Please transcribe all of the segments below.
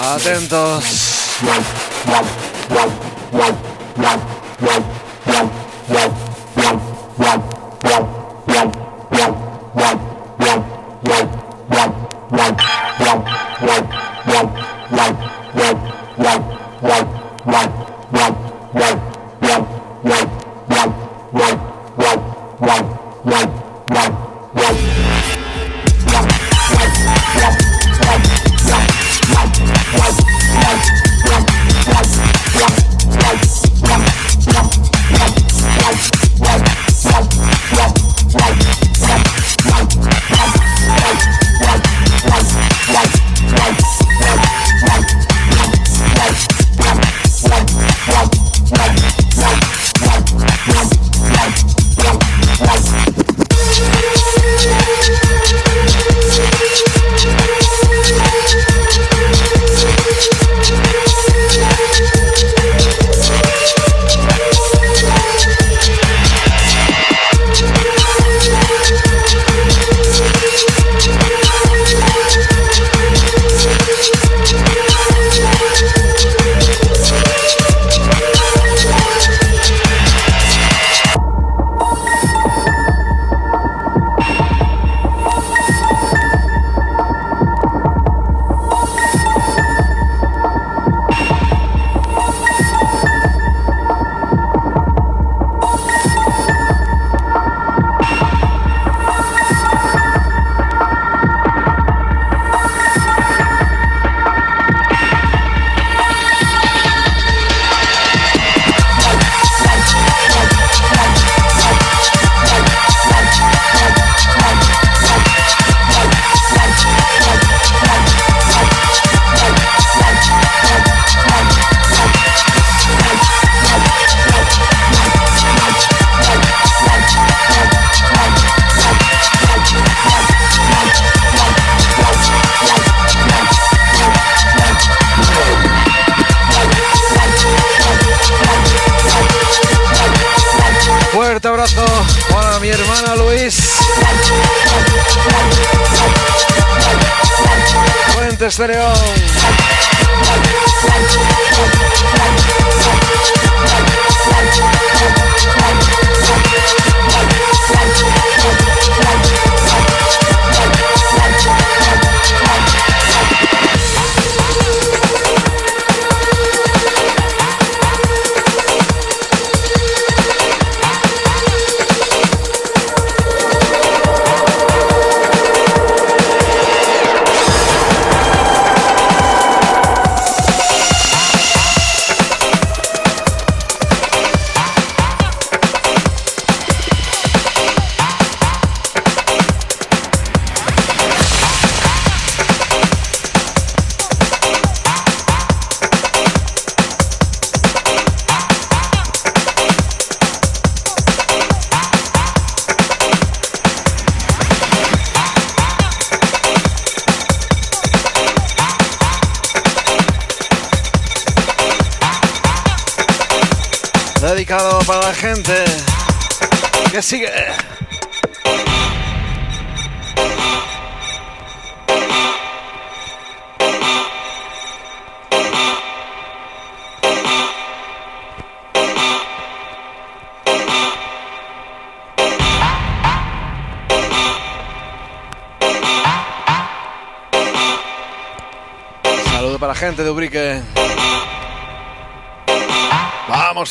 Atentos.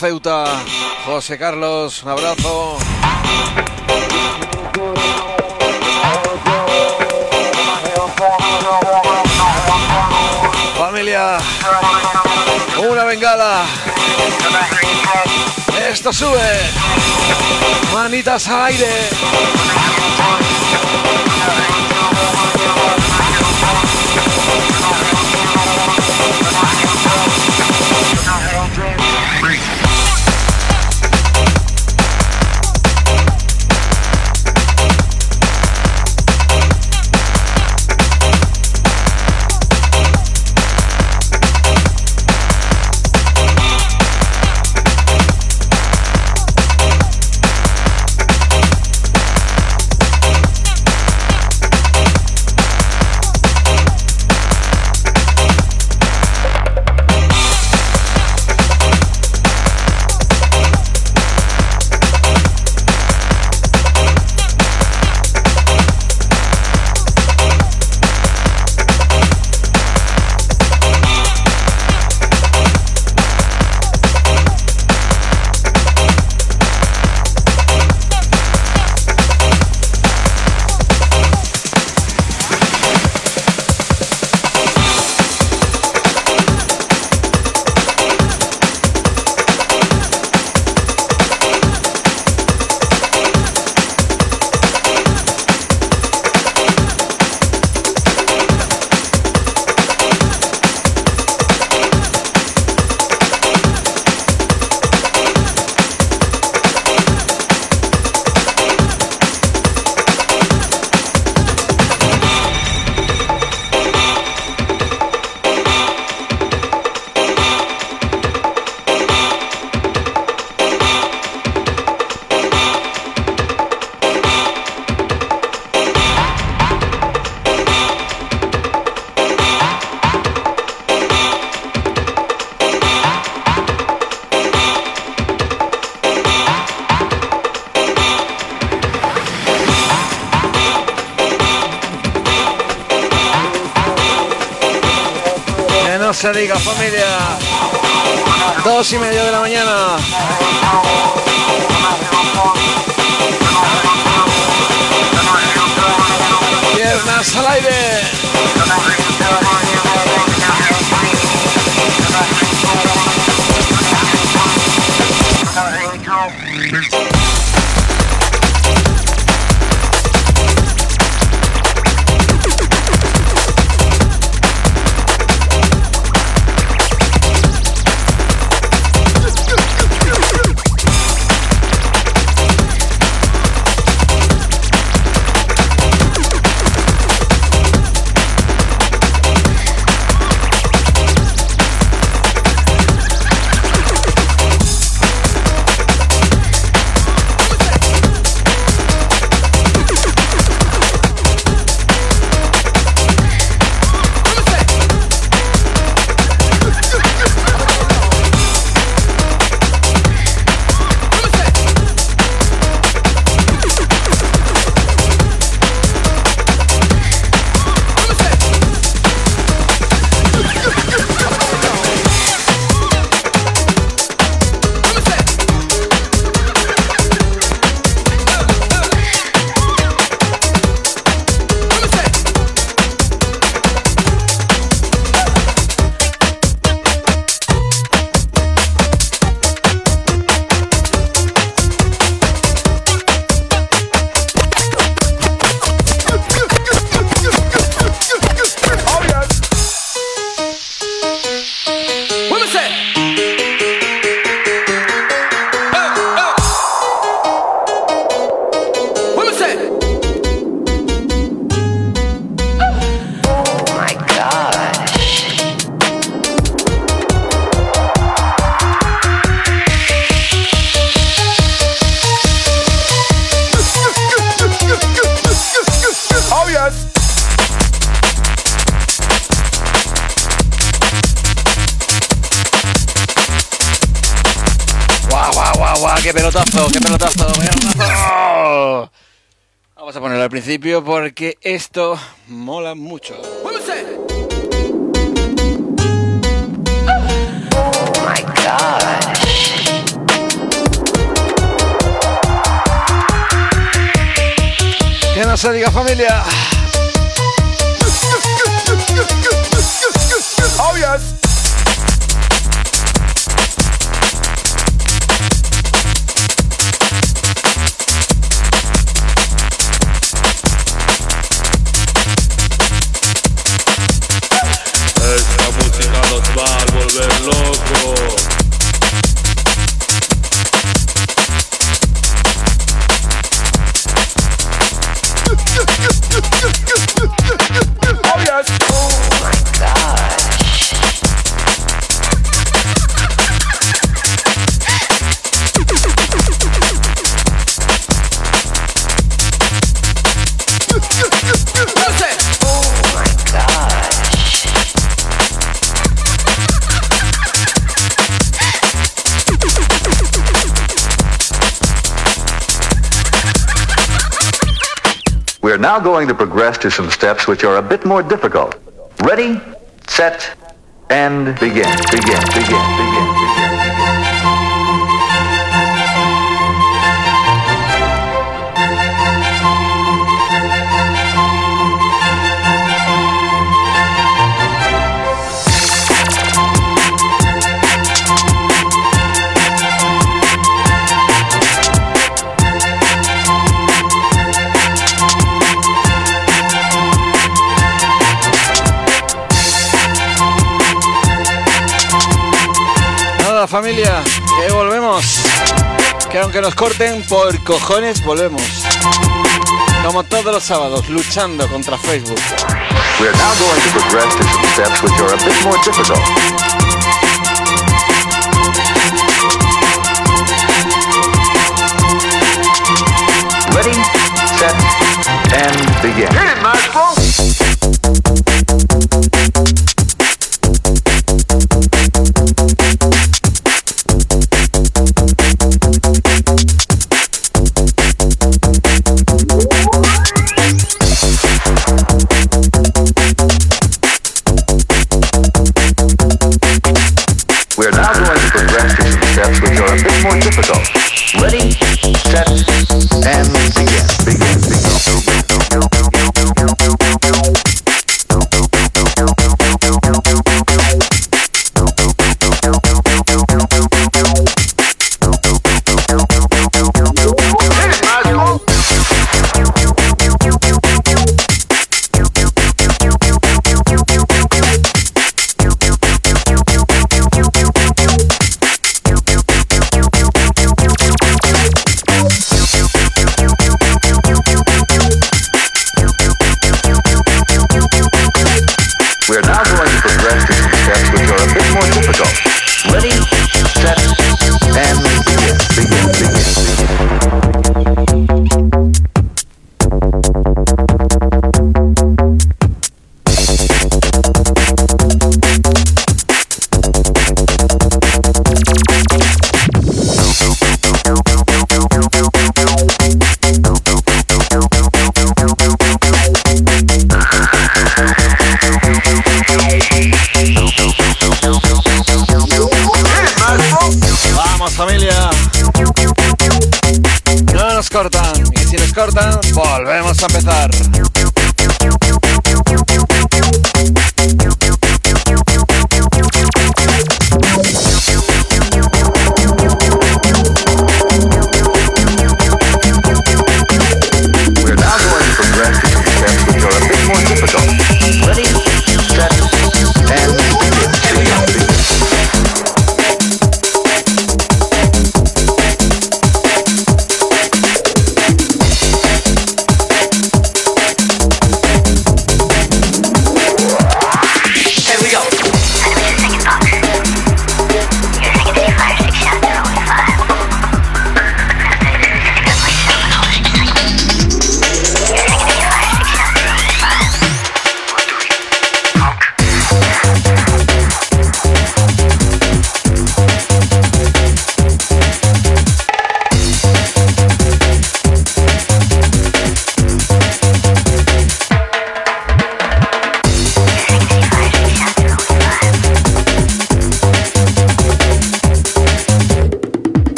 Ceuta. José Carlos, un abrazo. Familia, una bengala. Esto sube. Manitas al aire. ¡Qué pelotazo, qué pelotazo! pelotazo! Vamos a ponerlo al principio porque esto mola mucho. Que no se diga familia. Oh yes. Now going to progress to some steps which are a bit more difficult. Ready, set, and begin. Begin, begin, begin, begin. Familia, que volvemos. Que aunque nos corten por cojones, volvemos. Como todos los sábados, luchando contra Facebook. We are now going to progress to some steps which are a bit more difficult. Ready, set, and begin. Hit it, maestro.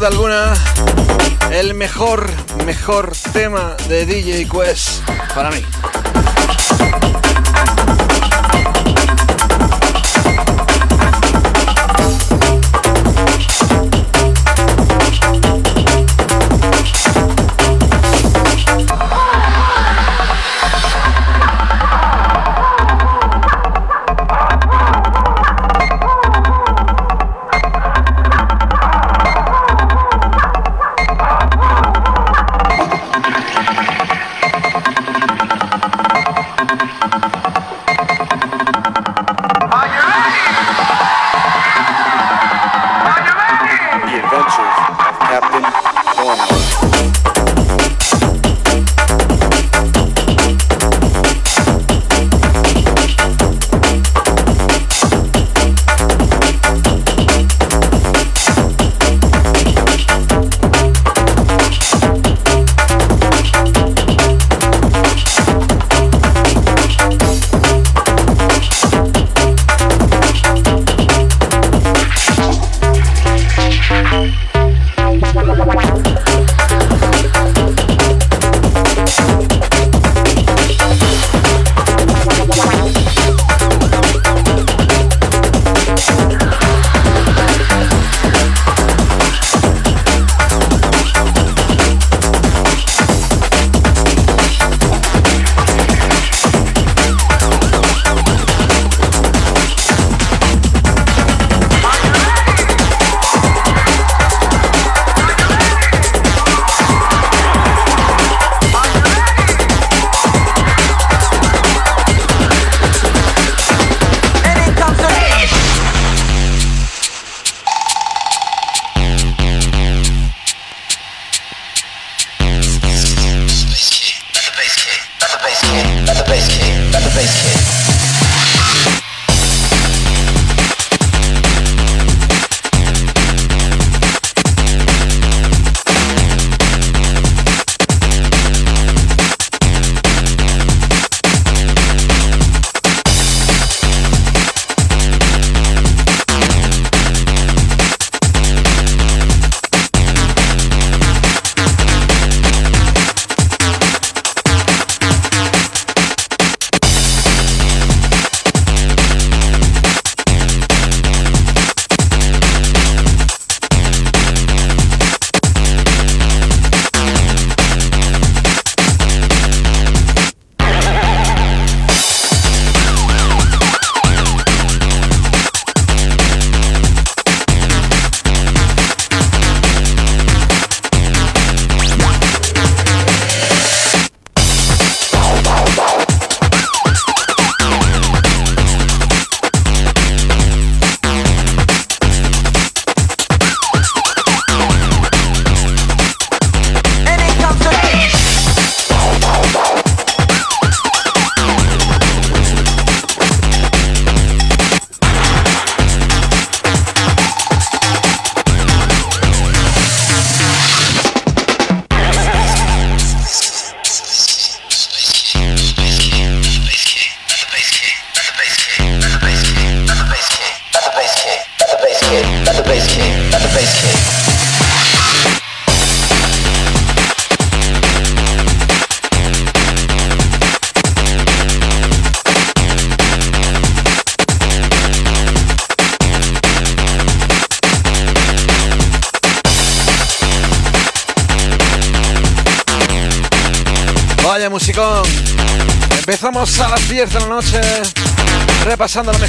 duda alguna el mejor, mejor tema de DJ Quest para mí.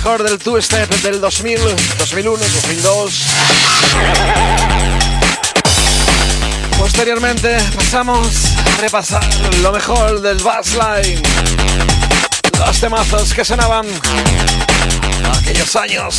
mejor del Two Step del 2000, 2001, 2002. Posteriormente pasamos a repasar lo mejor del Bassline. Los temazos que sonaban aquellos años.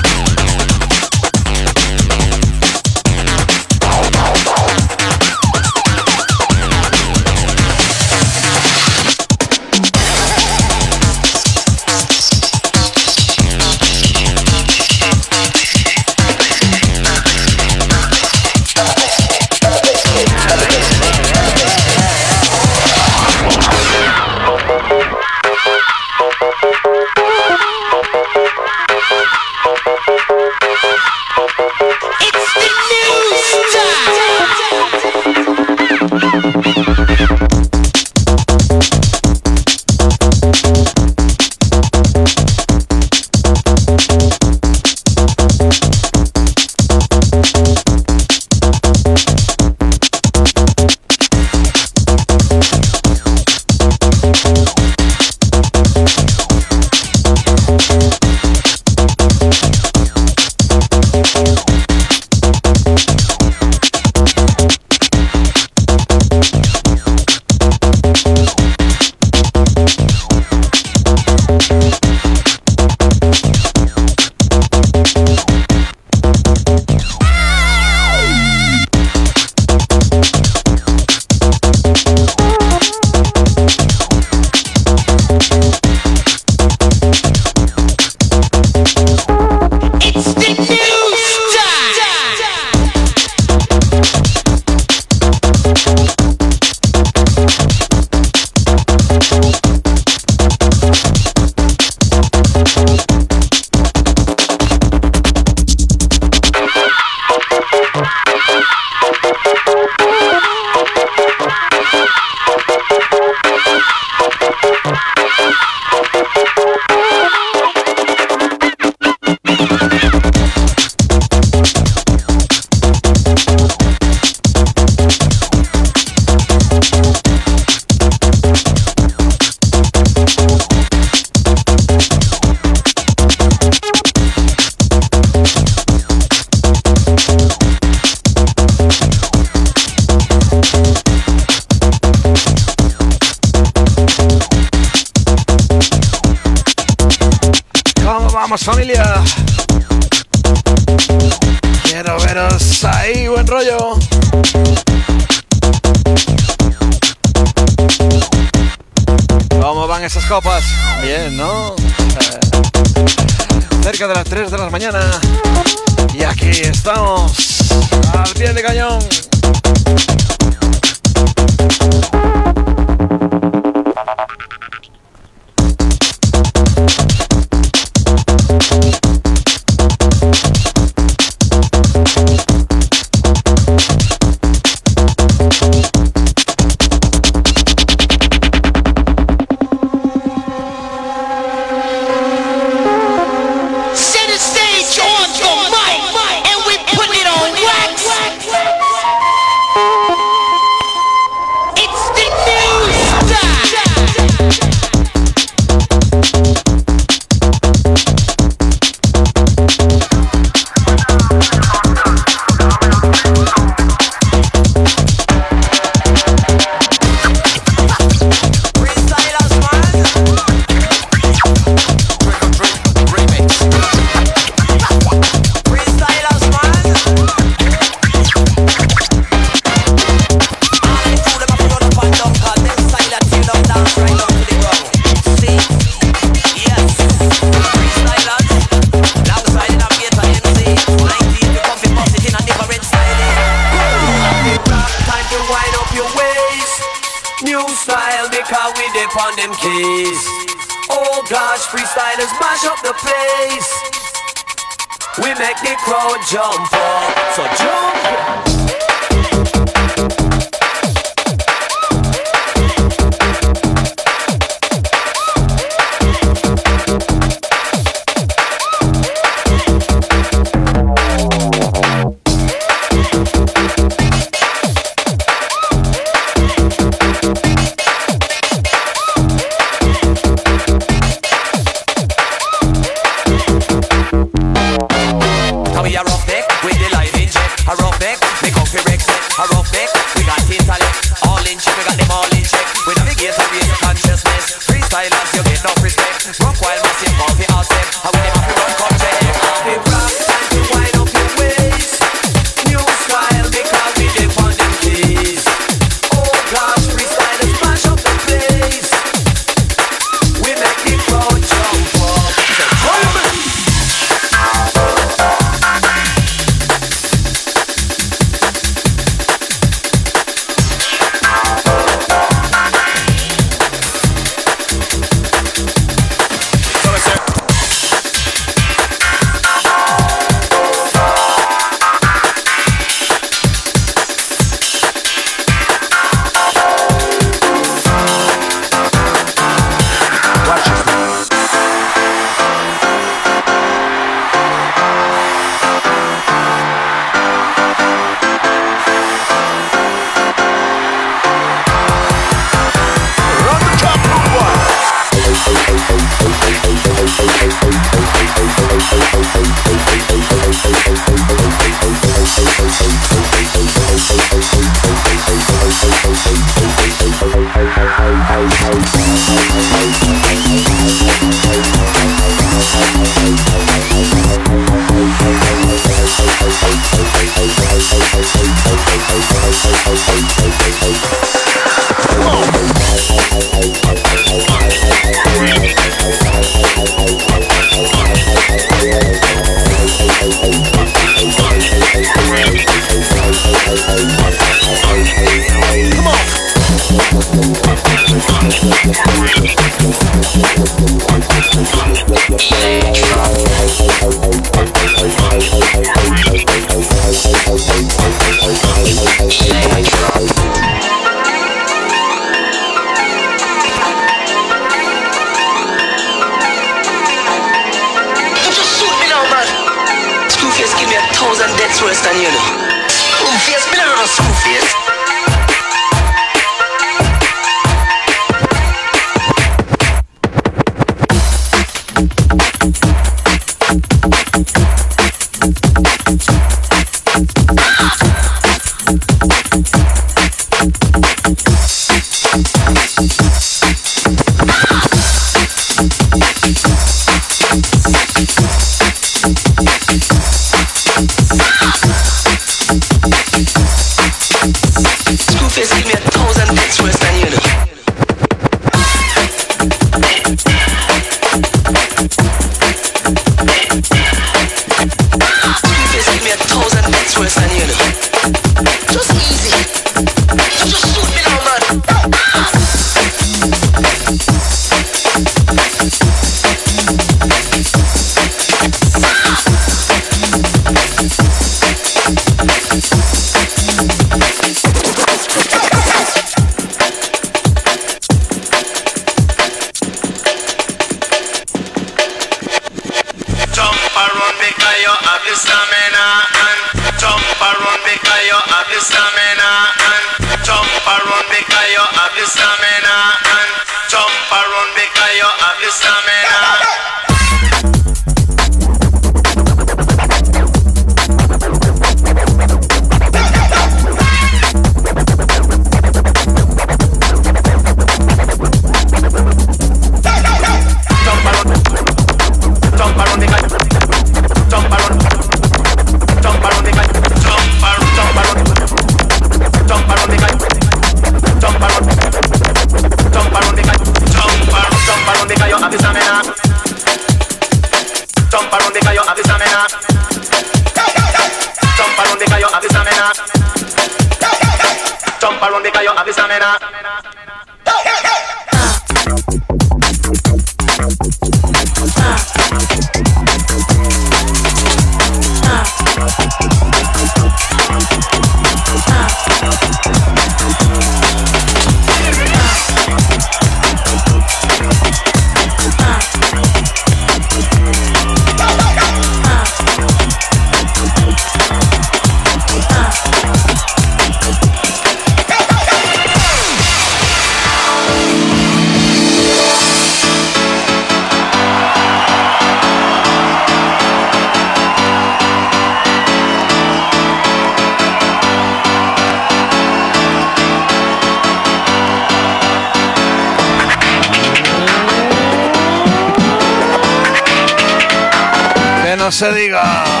Se diga.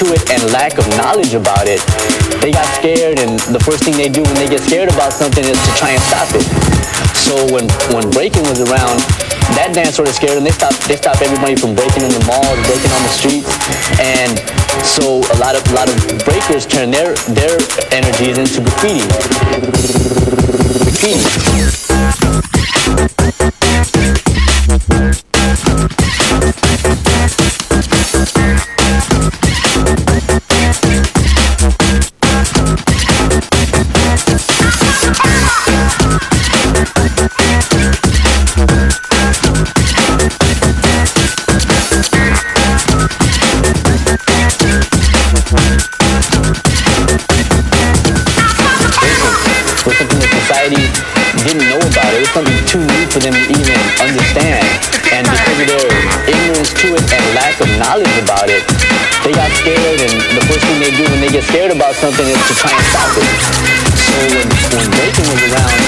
To it and lack of knowledge about it, they got scared and the first thing they do when they get scared about something is to try and stop it. So when, when breaking was around, that dance sort of scared them. They stopped they stopped everybody from breaking in the malls, breaking on the streets. And so a lot of a lot of breakers turned their their energies into graffiti. Graffiti. Knowledge about it, they got scared and the first thing they do when they get scared about something is to try and stop it. So when, when breaking was around,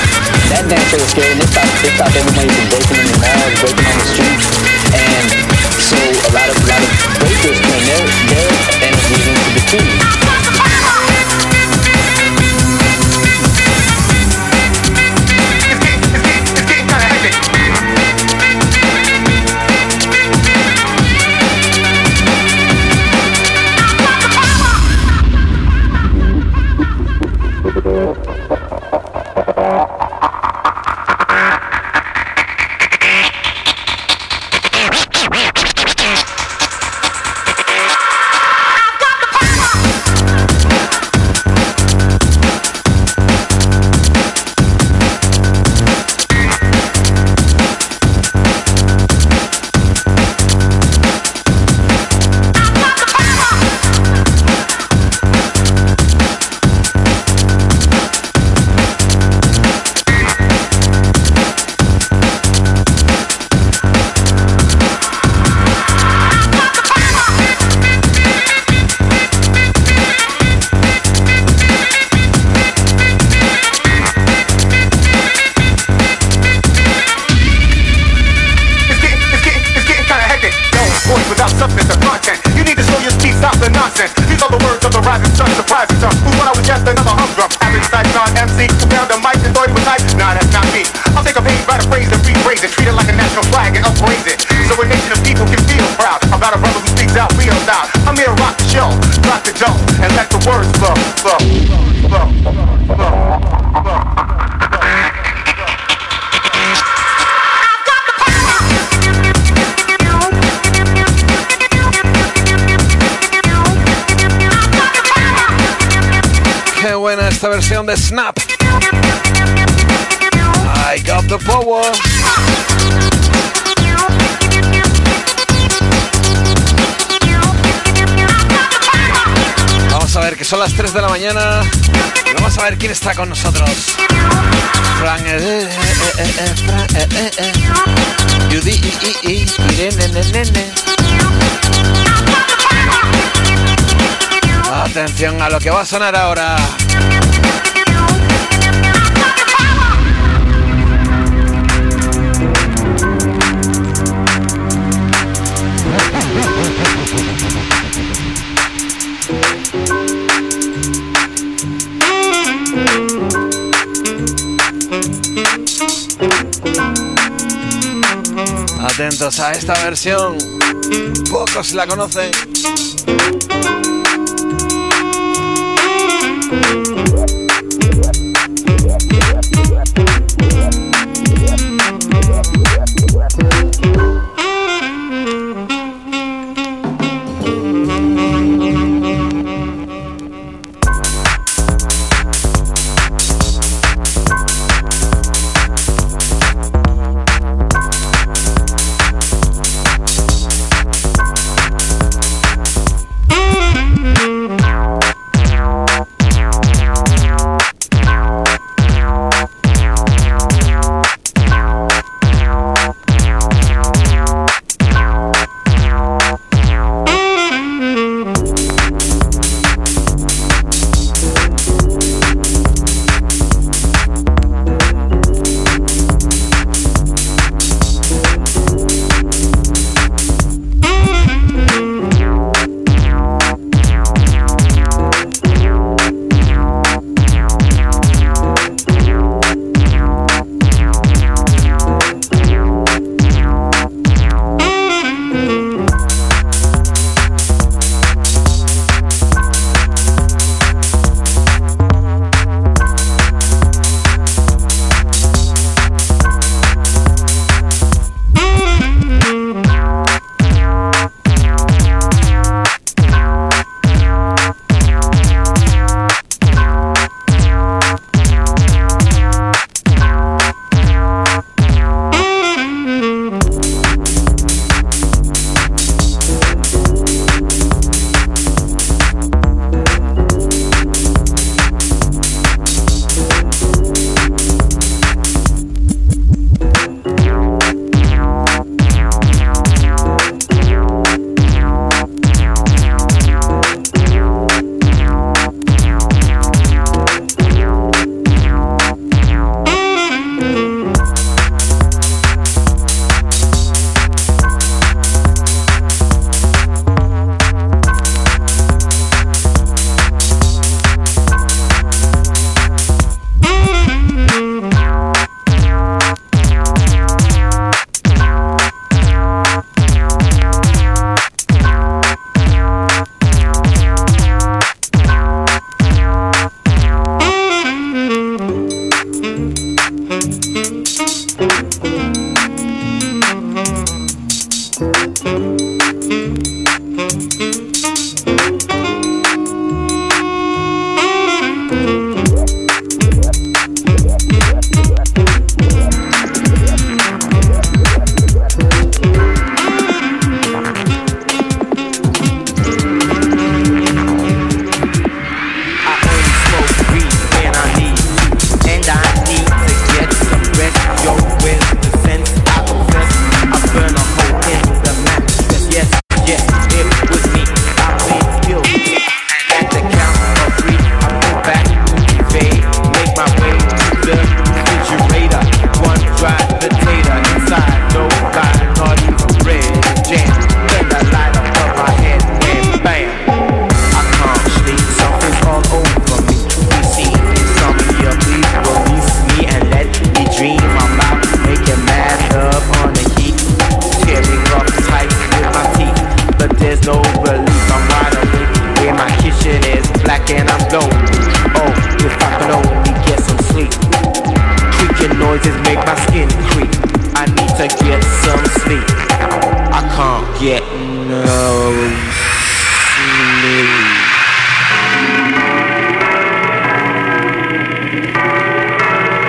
that dance sort of scared and they stopped, they stopped everybody from breaking in the malls, breaking on the streets. And so a lot of, a lot of breakers turned their, their energies into graffiti. Esta versión de Snap. I got the power. Vamos a ver que son las 3 de la mañana vamos a ver quién está con nosotros. Atención a lo que va a sonar ahora. Atentos a esta versión. Pocos la conocen.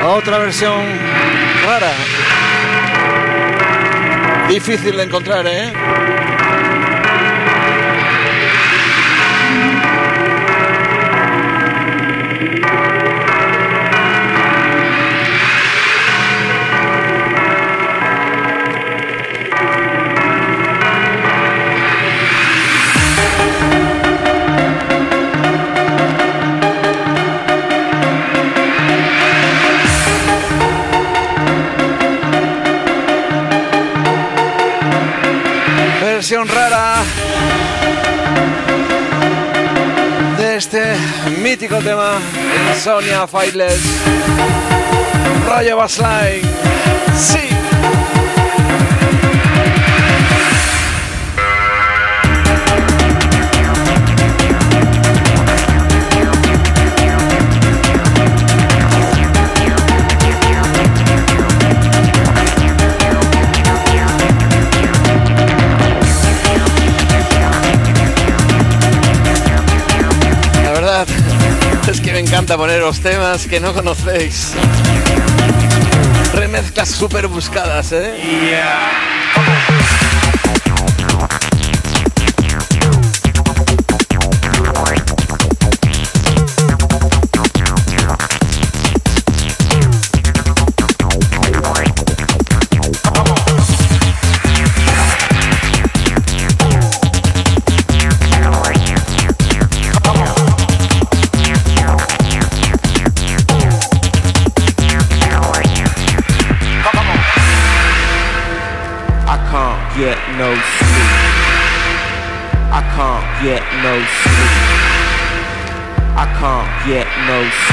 Otra versión rara. Difícil de encontrar, ¿eh? Versión rara de este mítico tema Sonia Fightless Rayo Bassline. Sí. Encanta poneros temas que no conocéis. Remezclas súper buscadas, ¿eh? No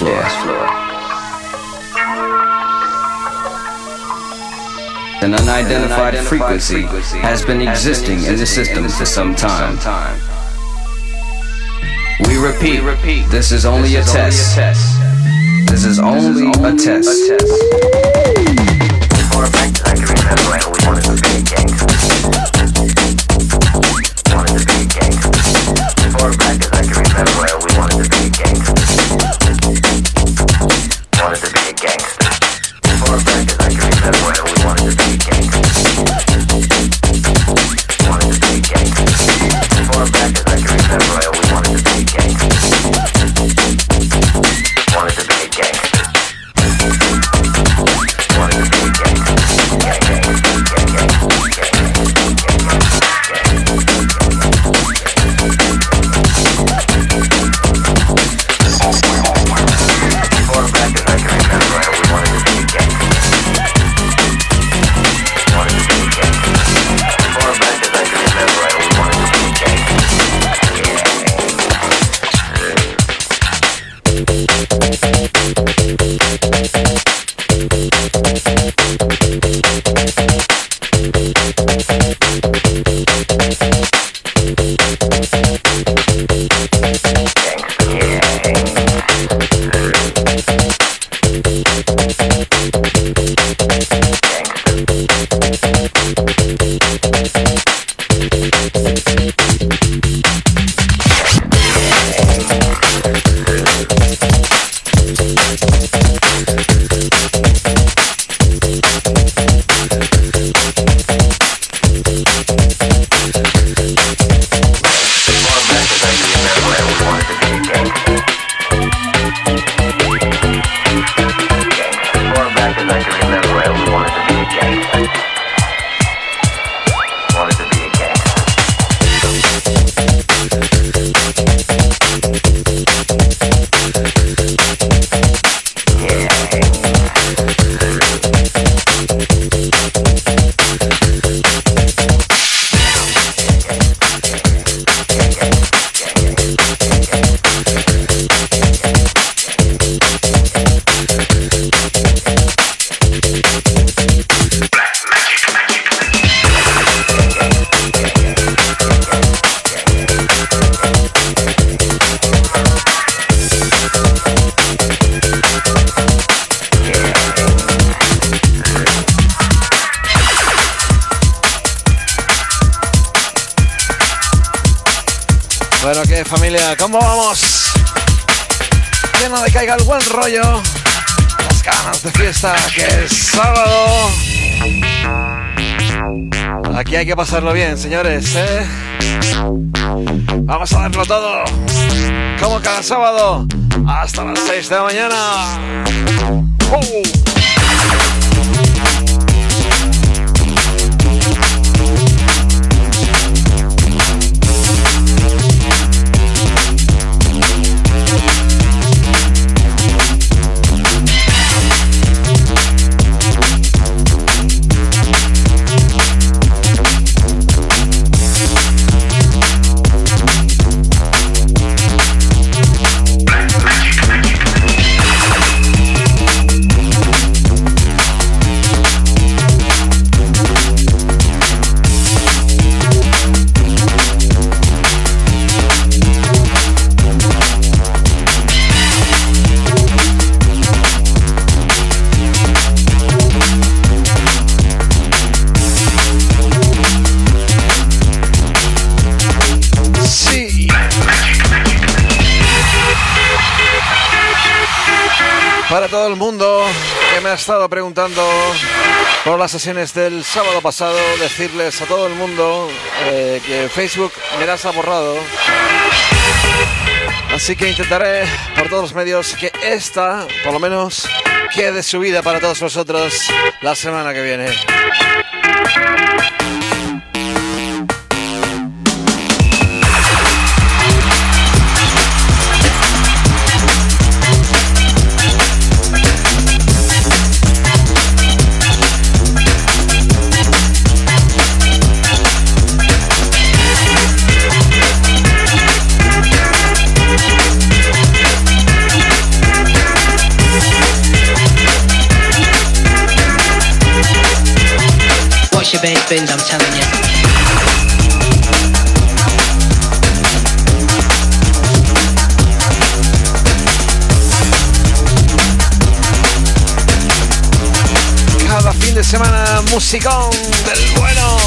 floor. An unidentified frequency has been existing in the system for some time. We repeat, this is only a test. This is only a test. Bueno, que es sábado. Aquí hay que pasarlo bien, señores, ¿eh? Vamos a darlo todo. Como cada sábado. Hasta las 6 de la mañana. ¡Oh! Me ha estado preguntando por las sesiones del sábado pasado, decirles a todo el mundo eh, que Facebook me las ha borrado. Así que intentaré por todos los medios que esta, por lo menos, quede subida para todos vosotros la semana que viene. Spend, I'm telling. Cada fin de semana, musicón del bueno.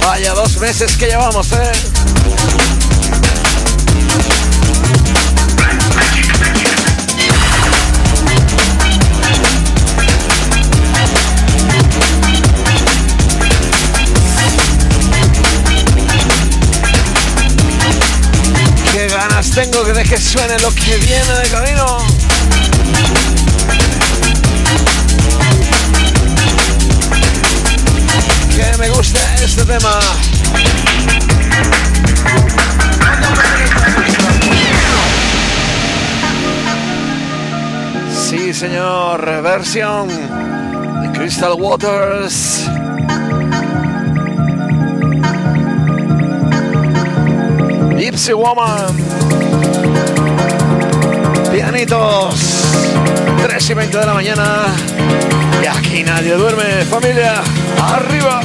Vaya dos meses que llevamos, ¿eh? Tengo de que suene lo que viene de camino. Que me gusta este tema. Sí, señor, versión de Crystal Waters. Gypsy Woman. Pianitos. 3 y 20 de la mañana. Y aquí nadie duerme, familia. Arriba.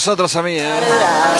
Vosotros a mí, ¿eh?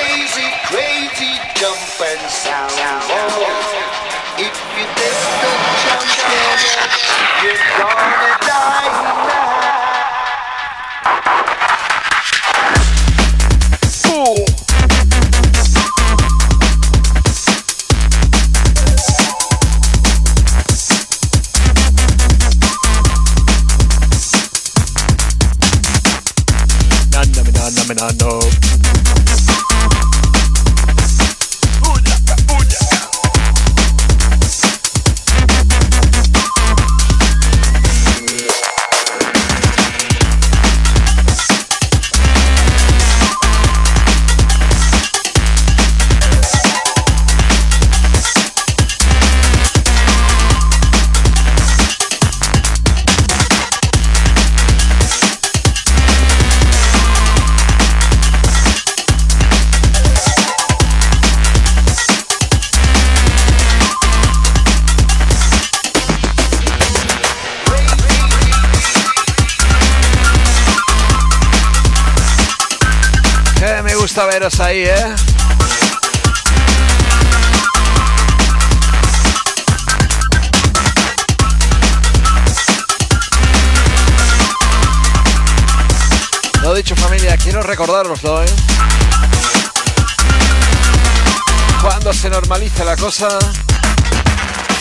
normalice la cosa,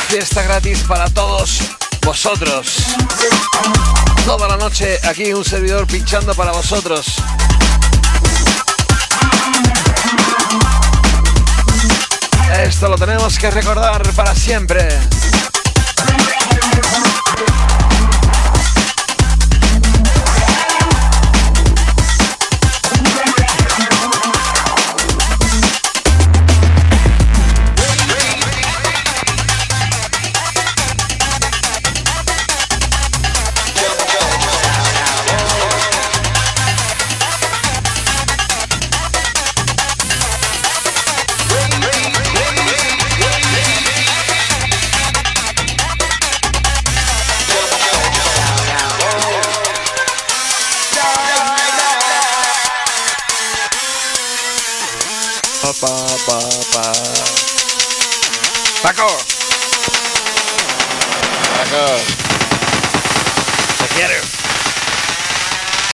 fiesta gratis para todos vosotros. Toda la noche aquí un servidor pinchando para vosotros. Esto lo tenemos que recordar para siempre.